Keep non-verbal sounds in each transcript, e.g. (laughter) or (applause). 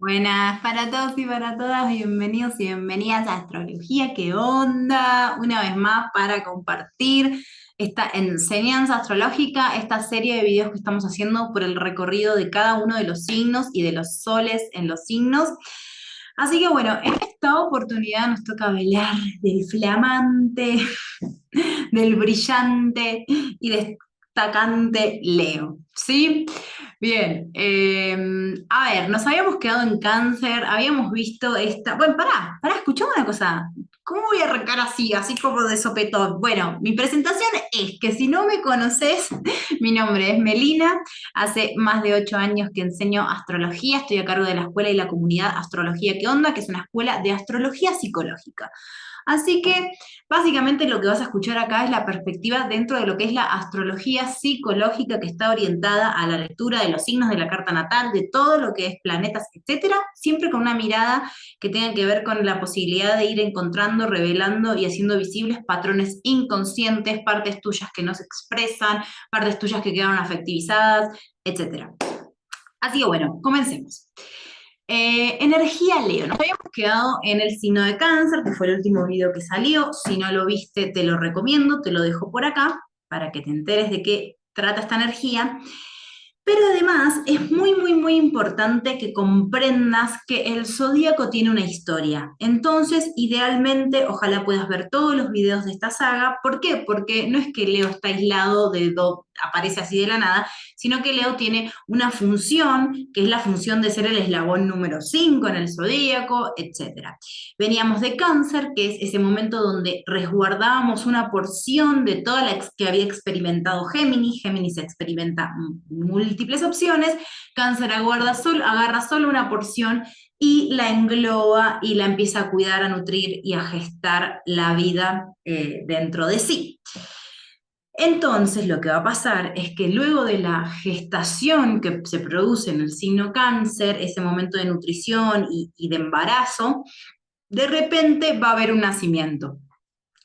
Buenas para todos y para todas, bienvenidos y bienvenidas a Astrología, ¿qué onda? Una vez más para compartir esta enseñanza astrológica, esta serie de videos que estamos haciendo por el recorrido de cada uno de los signos y de los soles en los signos. Así que bueno, en esta oportunidad nos toca hablar del flamante, (laughs) del brillante y destacante Leo, ¿sí? Bien, em, a ver, nos habíamos quedado en cáncer, habíamos visto esta. Bueno, pará, pará, escuchame una cosa. ¿Cómo voy a arrancar así, así como de sopetón? Bueno, mi presentación es que si no me conoces, (laughs) mi nombre es Melina, hace más de ocho años que enseño astrología, estoy a cargo de la escuela y la comunidad Astrología ¿Qué onda? que es una escuela de astrología psicológica. Así que básicamente lo que vas a escuchar acá es la perspectiva dentro de lo que es la astrología psicológica que está orientada a la lectura de los signos de la carta natal, de todo lo que es planetas, etcétera, siempre con una mirada que tenga que ver con la posibilidad de ir encontrando, revelando y haciendo visibles patrones inconscientes, partes tuyas que no se expresan, partes tuyas que quedaron afectivizadas, etcétera. Así que bueno, comencemos. Eh, energía Leo, nos habíamos quedado en el signo de cáncer, que fue el último video que salió. Si no lo viste, te lo recomiendo, te lo dejo por acá para que te enteres de qué trata esta energía. Pero además es muy, muy, muy importante que comprendas que el zodíaco tiene una historia. Entonces, idealmente, ojalá puedas ver todos los videos de esta saga. ¿Por qué? Porque no es que Leo está aislado de dos, aparece así de la nada, sino que Leo tiene una función, que es la función de ser el eslabón número 5 en el zodíaco, etc. Veníamos de cáncer, que es ese momento donde resguardábamos una porción de toda la que había experimentado Géminis. Géminis experimenta múltiples opciones, cáncer aguarda solo, agarra solo una porción y la engloba y la empieza a cuidar, a nutrir y a gestar la vida eh, dentro de sí. Entonces lo que va a pasar es que luego de la gestación que se produce en el signo cáncer, ese momento de nutrición y, de embarazo, de repente va a haber un nacimiento.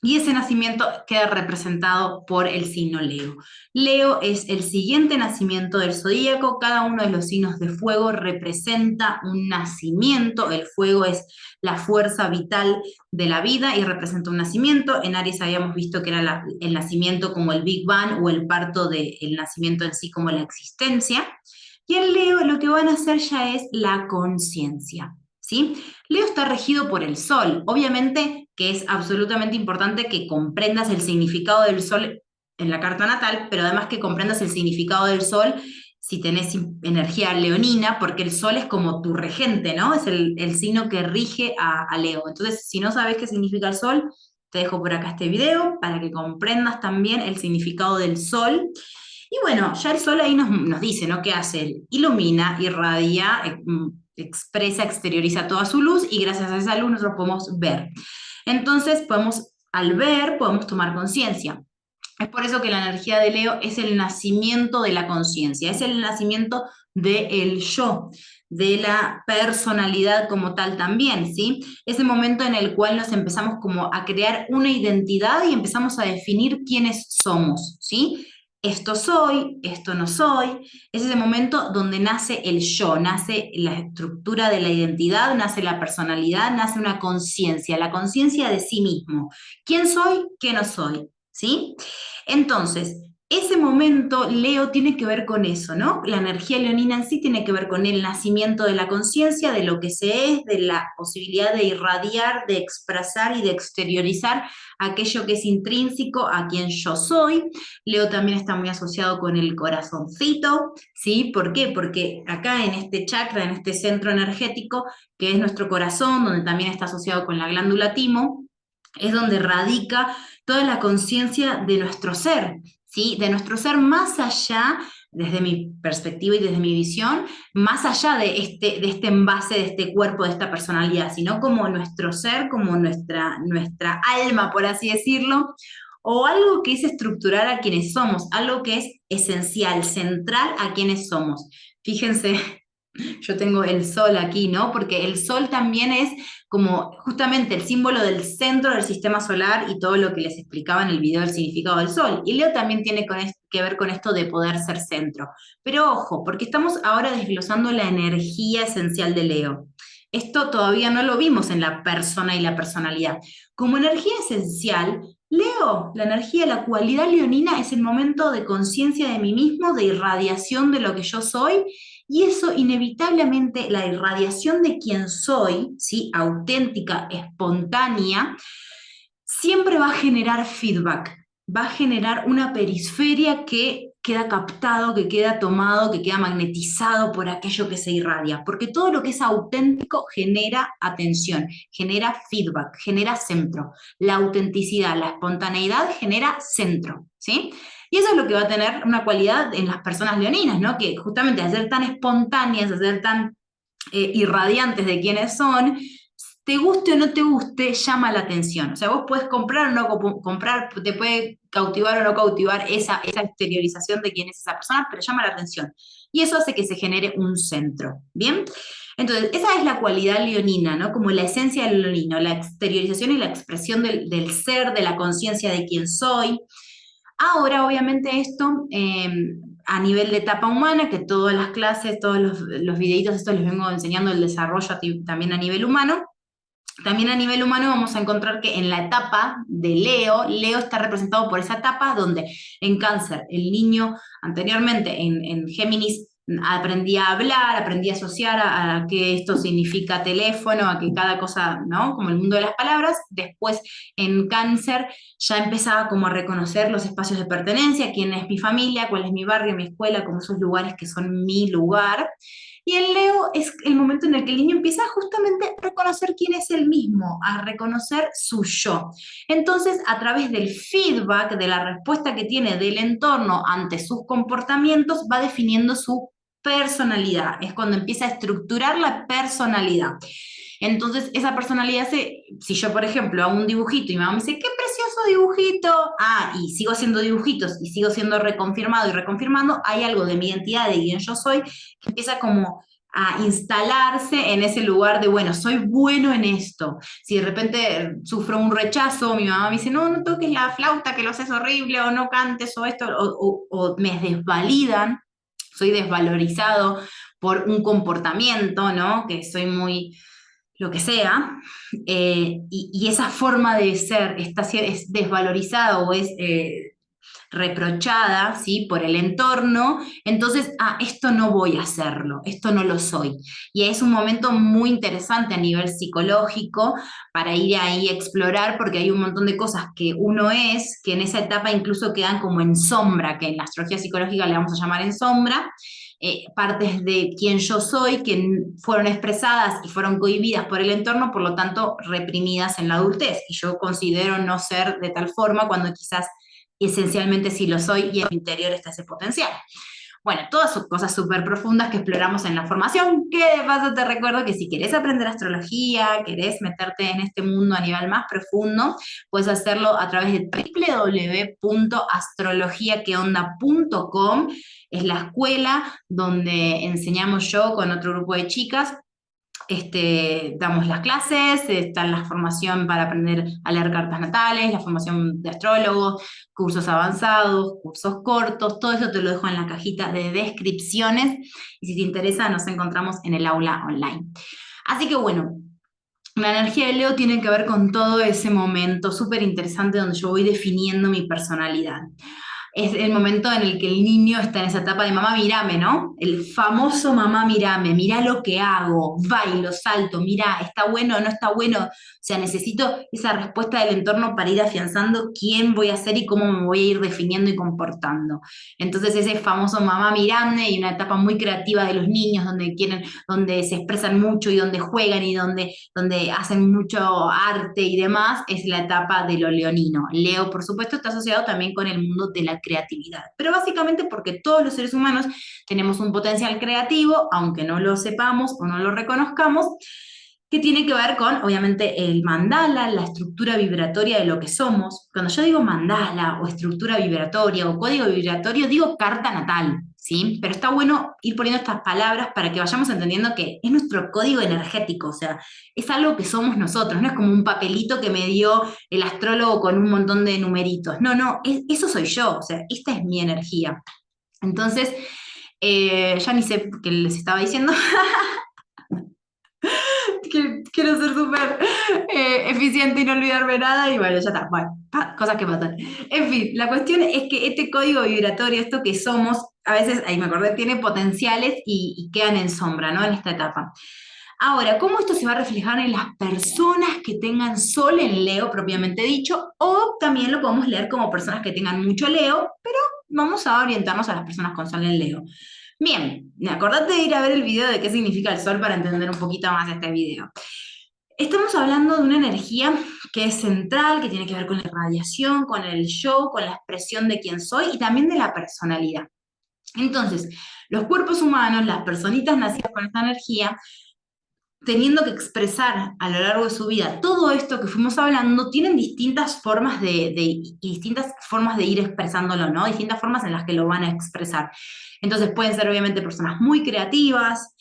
Y ese nacimiento queda representado por el signo Leo. Leo es el siguiente nacimiento del zodíaco. Cada uno de los signos de fuego representa un nacimiento. El fuego es la fuerza vital de la vida y representa un nacimiento. En Aries habíamos visto que era el nacimiento como el Big Bang o el parto del nacimiento en sí como la existencia. Y en Leo lo que van a hacer ya es la conciencia. ¿Sí? Leo está regido por el Sol. Obviamente que es absolutamente importante que comprendas el significado del sol en la carta natal, pero además que comprendas el significado del sol si tenés energía leonina, porque el sol es como tu regente, ¿no? Es el, signo que rige a, Leo. Entonces, si no sabes qué significa el sol, te dejo por acá este video para que comprendas también el significado del sol. Y bueno, ya el sol ahí nos, dice, ¿no? ¿Qué hace? Ilumina, irradia, mm, expresa, exterioriza toda su luz y gracias a esa luz nosotros podemos ver. Entonces, podemos, al ver, podemos tomar conciencia. Es por eso que la energía de Leo es el nacimiento de la conciencia, es el nacimiento del yo, de la personalidad como tal también, ¿sí? Ese momento en el cual nos empezamos como a crear una identidad y empezamos a definir quiénes somos, ¿sí? Esto soy, esto no soy, es ese momento donde nace el yo, nace la estructura de la identidad, nace la personalidad, nace una conciencia, la conciencia de sí mismo. ¿Quién soy? ¿Qué no soy? ¿Sí? Entonces, ese momento, Leo, tiene que ver con eso, ¿no? La energía leonina en sí tiene que ver con el nacimiento de la conciencia, de lo que se es, de la posibilidad de irradiar, de expresar y de exteriorizar aquello que es intrínseco a quien yo soy. Leo también está muy asociado con el corazoncito, ¿sí? ¿Por qué? Porque acá en este chakra, en este centro energético, que es nuestro corazón, donde también está asociado con la glándula timo, es donde radica toda la conciencia de nuestro ser, de nuestro ser más allá, desde mi perspectiva y desde mi visión, más allá de este, de este envase, de este cuerpo, de esta personalidad, sino como nuestro ser, como nuestra, nuestra alma, por así decirlo, o algo que es estructural a quienes somos, algo que es esencial, central a quienes somos. Fíjense, yo tengo el sol aquí, ¿no? Porque el sol también es como justamente el símbolo del centro del sistema solar y todo lo que les explicaba en el video del significado del sol. Y Leo también tiene que ver con esto de poder ser centro. Pero ojo, porque estamos ahora desglosando la energía esencial de Leo. Esto todavía no lo vimos en la persona y la personalidad. Como energía esencial, Leo, la energía, la cualidad leonina es el momento de conciencia de mí mismo, de irradiación de lo que yo soy, y eso inevitablemente, la irradiación de quien soy, ¿sí? auténtica, espontánea, siempre va a generar feedback, va a generar una perisferia que queda captado, que queda tomado, que queda magnetizado por aquello que se irradia, porque todo lo que es auténtico genera atención, genera feedback, genera centro. La autenticidad, la espontaneidad genera centro, ¿sí? Y eso es lo que va a tener una cualidad en las personas leoninas, ¿no? Que justamente al ser tan espontáneas, al ser tan eh, irradiantes de quienes son, te guste o no te guste, llama la atención. O sea, vos puedes comprar o no comprar, te puede cautivar o no cautivar esa, esa exteriorización de quién es esa persona, pero llama la atención. Y eso hace que se genere un centro. ¿Bien? Entonces, esa es la cualidad leonina, ¿no? Como la esencia del leonino, la exteriorización y la expresión del, ser, de la conciencia de quién soy. Ahora, obviamente, esto em, a nivel de etapa humana, que todas las clases, todos los, los videitos, esto les vengo enseñando el desarrollo también a nivel humano. También a nivel humano vamos a encontrar que en la etapa de Leo, Leo está representado por esa etapa donde en cáncer el niño anteriormente en, en Géminis aprendía a hablar, aprendía a asociar a, a, que esto significa teléfono, a que cada cosa, ¿no? Como el mundo de las palabras. Después en cáncer ya empezaba como a reconocer los espacios de pertenencia, quién es mi familia, cuál es mi barrio, mi escuela, como esos lugares que son mi lugar. Y el Leo es el momento en el que el niño empieza justamente a reconocer quién es el mismo, a reconocer su yo. Entonces, a través del feedback, de la respuesta que tiene del entorno ante sus comportamientos, va definiendo su personalidad. Es cuando empieza a estructurar la personalidad. Entonces, esa personalidad se, si yo, por ejemplo, hago un dibujito y mi mamá me dice, qué precioso dibujito, ah, y sigo haciendo dibujitos y sigo siendo reconfirmado y reconfirmando, hay algo de mi identidad, de quién yo soy, que empieza como a instalarse en ese lugar de, bueno, soy bueno en esto. Si de repente sufro un rechazo, mi mamá me dice, no, no toques la flauta, que lo haces horrible, o no cantes, o esto, o, o me desvalidan, soy desvalorizado por un comportamiento, ¿no? Que soy muy lo que sea, eh, y, esa forma de ser está, es desvalorizada o es eh, reprochada ¿sí? por el entorno, entonces, ah, esto no voy a hacerlo, esto no lo soy. Y es un momento muy interesante a nivel psicológico para ir ahí a explorar, porque hay un montón de cosas que uno es, que en esa etapa incluso quedan como en sombra, que en la astrología psicológica le vamos a llamar en sombra, eh, partes de quien yo soy que fueron expresadas y fueron cohibidas por el entorno, por lo tanto reprimidas en la adultez. Y yo considero no ser de tal forma cuando quizás esencialmente sí lo soy y en mi interior está ese potencial. Bueno, todas son cosas súper profundas que exploramos en la formación, que de paso te recuerdo que si querés aprender astrología, querés meterte en este mundo a nivel más profundo, puedes hacerlo a través de www.astrologiaqueonda.com. Es la escuela donde enseñamos yo con otro grupo de chicas este, damos las clases, está la formación para aprender a leer cartas natales, la formación de astrólogos, cursos avanzados, cursos cortos, todo eso te lo dejo en la cajita de descripciones y si te interesa nos encontramos en el aula online. Así que bueno, la energía de Leo tiene que ver con todo ese momento súper interesante donde yo voy definiendo mi personalidad es el momento en el que el niño está en esa etapa de mamá, mirame, ¿no? El famoso mamá, mirame, mira lo que hago, bailo, salto, mira, está bueno no está bueno. O sea, necesito esa respuesta del entorno para ir afianzando quién voy a ser y cómo me voy a ir definiendo y comportando. Entonces, ese famoso mamá, mirame y una etapa muy creativa de los niños donde quieren, donde se expresan mucho y donde juegan y donde, donde hacen mucho arte y demás, es la etapa de lo leonino. Leo, por supuesto, está asociado también con el mundo de la creatividad. Pero básicamente porque todos los seres humanos tenemos un potencial creativo, aunque no lo sepamos o no lo reconozcamos, que tiene que ver con, obviamente, el mandala, la estructura vibratoria de lo que somos. Cuando yo digo mandala o estructura vibratoria o código vibratorio, digo carta natal. ¿Sí? Pero está bueno ir poniendo estas palabras para que vayamos entendiendo que es nuestro código energético, o sea, es algo que somos nosotros, no es como un papelito que me dio el astrólogo con un montón de numeritos. No, no, eso soy yo, o sea, esta es mi energía. Entonces, eh, ya ni sé qué les estaba diciendo. (laughs) quiero ser súper eh, eficiente y no olvidarme nada y bueno, ya está, bueno, cosas que pasan. En fin, la cuestión es que este código vibratorio, esto que somos, a veces, ahí me acordé, tiene potenciales y, y quedan en sombra, ¿no? En esta etapa. Ahora, ¿cómo esto se va a reflejar en las personas que tengan sol en Leo propiamente dicho? O también lo podemos leer como personas que tengan mucho Leo, pero vamos a orientarnos a las personas con sol en Leo. Bien, acordate de ir a ver el video de qué significa el sol para entender un poquito más este video. Estamos hablando de una energía que es central, que tiene que ver con la radiación, con el yo, con la expresión de quién soy y también de la personalidad. Entonces, los cuerpos humanos, las personitas nacidas con esta energía, teniendo que expresar a lo largo de su vida todo esto que fuimos hablando, tienen distintas formas de, distintas formas de ir expresándolo, ¿no? Distintas formas en las que lo van a expresar. Entonces pueden ser obviamente personas muy creativas,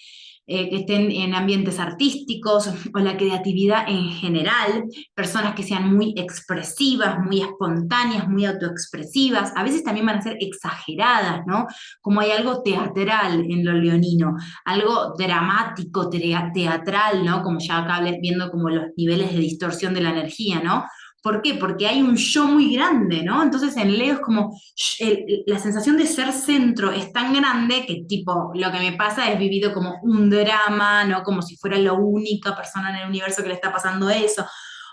eh, que estén en ambientes artísticos o la creatividad en general, personas que sean muy expresivas, muy espontáneas, muy autoexpresivas, a veces también van a ser exageradas, ¿no? Como hay algo teatral en lo leonino, algo dramático, teatral, ¿no? Como ya acá viendo como los niveles de distorsión de la energía, ¿no? ¿Por qué? Porque hay un yo muy grande, ¿no? Entonces en Leo es como la sensación de ser centro es tan grande que tipo lo que me pasa es vivido como un drama, ¿no? Como si fuera la única persona en el universo que le está pasando eso.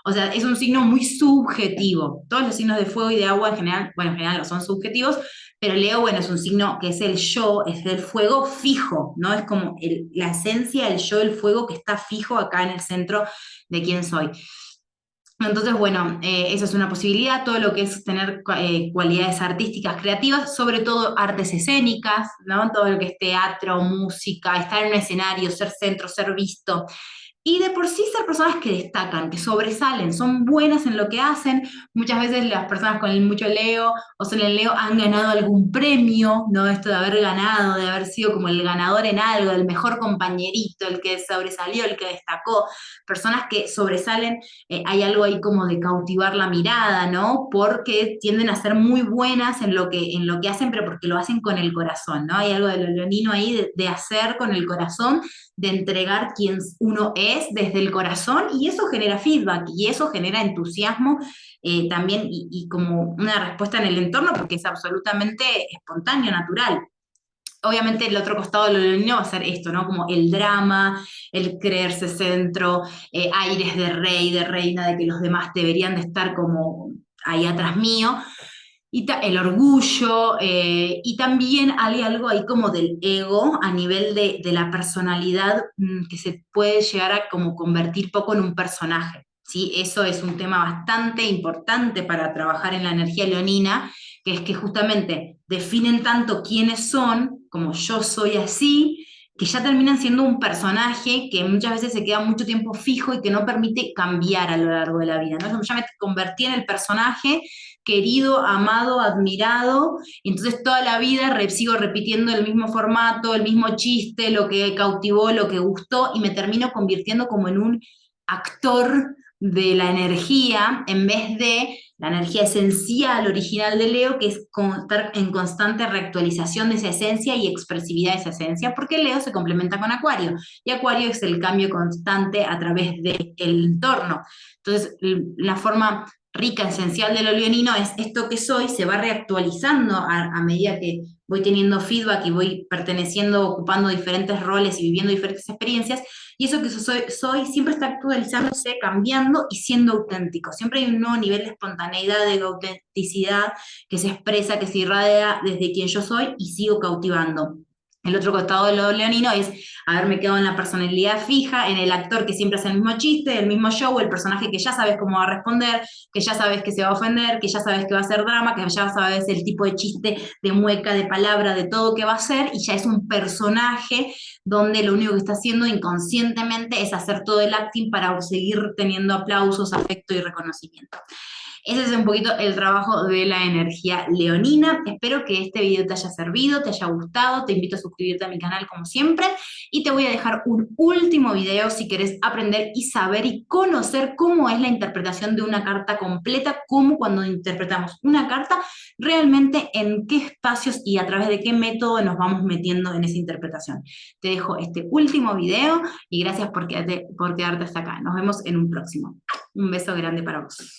O sea, es un signo muy subjetivo. Todos los signos de fuego y de agua en general, bueno, en general no son subjetivos, pero Leo, bueno, es un signo que es el yo, es el fuego fijo, ¿no? Es como la esencia del yo, el fuego que está fijo acá en el centro de quién soy. Entonces, bueno, eh, eso es una posibilidad, todo lo que es tener eh, cualidades artísticas, creativas, sobre todo artes escénicas, ¿no? Todo lo que es teatro, música, estar en un escenario, ser centro, ser visto. Y de por sí ser personas que destacan, que sobresalen, son buenas en lo que hacen. Muchas veces las personas con el mucho Leo o son el Leo han ganado algún premio, ¿no? Esto de haber ganado, de haber sido como el ganador en algo, el mejor compañerito, el que sobresalió, el que destacó. Personas que sobresalen, eh, hay algo ahí como de cautivar la mirada, ¿no? Porque tienden a ser muy buenas en lo que, en lo que hacen, pero porque lo hacen con el corazón, ¿no? Hay algo de lo leonino ahí de, de hacer con el corazón, de entregar quien uno es desde el corazón y eso genera feedback y eso genera entusiasmo eh, también y, como una respuesta en el entorno porque es absolutamente espontáneo, natural. Obviamente el otro costado de lo leonino va a ser esto, ¿no? Como el drama, el creerse centro, eh, aires de rey, de reina, de que los demás deberían de estar como ahí atrás mío y el orgullo, eh, y también hay algo ahí como del ego a nivel de, la personalidad mm, que se puede llegar a como convertir poco en un personaje. ¿sí? Eso es un tema bastante importante para trabajar en la energía leonina, que es que justamente definen tanto quiénes son, como yo soy así, que ya terminan siendo un personaje que muchas veces se queda mucho tiempo fijo y que no permite cambiar a lo largo de la vida. ¿no? Ya me convertí en el personaje querido, amado, admirado, entonces toda la vida sigo repitiendo el mismo formato, el mismo chiste, lo que cautivó, lo que gustó, y me termino convirtiendo como en un actor de la energía en vez de la energía esencial, original de Leo, que es estar en constante reactualización de esa esencia y expresividad de esa esencia, porque Leo se complementa con Acuario, y Acuario es el cambio constante a través del entorno. Entonces, la forma rica, esencial de lo leonino es esto que soy, se va reactualizando a, medida que voy teniendo feedback y voy perteneciendo, ocupando diferentes roles y viviendo diferentes experiencias, y eso que soy, soy siempre está actualizándose, cambiando y siendo auténtico. Siempre hay un nuevo nivel de espontaneidad, de autenticidad que se expresa, que se irradia desde quien yo soy y sigo cautivando. El otro costado de lo leonino es haberme quedado en la personalidad fija, en el actor que siempre hace el mismo chiste, el mismo show, el personaje que ya sabes cómo va a responder, que ya sabes que se va a ofender, que ya sabes que va a ser drama, que ya sabes el tipo de chiste, de mueca, de palabra, de todo que va a ser, y ya es un personaje donde lo único que está haciendo inconscientemente es hacer todo el acting para seguir teniendo aplausos, afecto y reconocimiento. Ese es un poquito el trabajo de la energía leonina. Espero que este video te haya servido, te haya gustado. Te invito a suscribirte a mi canal como siempre. Y te voy a dejar un último video si quieres aprender y saber y conocer cómo es la interpretación de una carta completa, cómo cuando interpretamos una carta, realmente en qué espacios y a través de qué método nos vamos metiendo en esa interpretación. Te dejo este último video y gracias por quedarte, por quedarte hasta acá. Nos vemos en un próximo. Un beso grande para vos.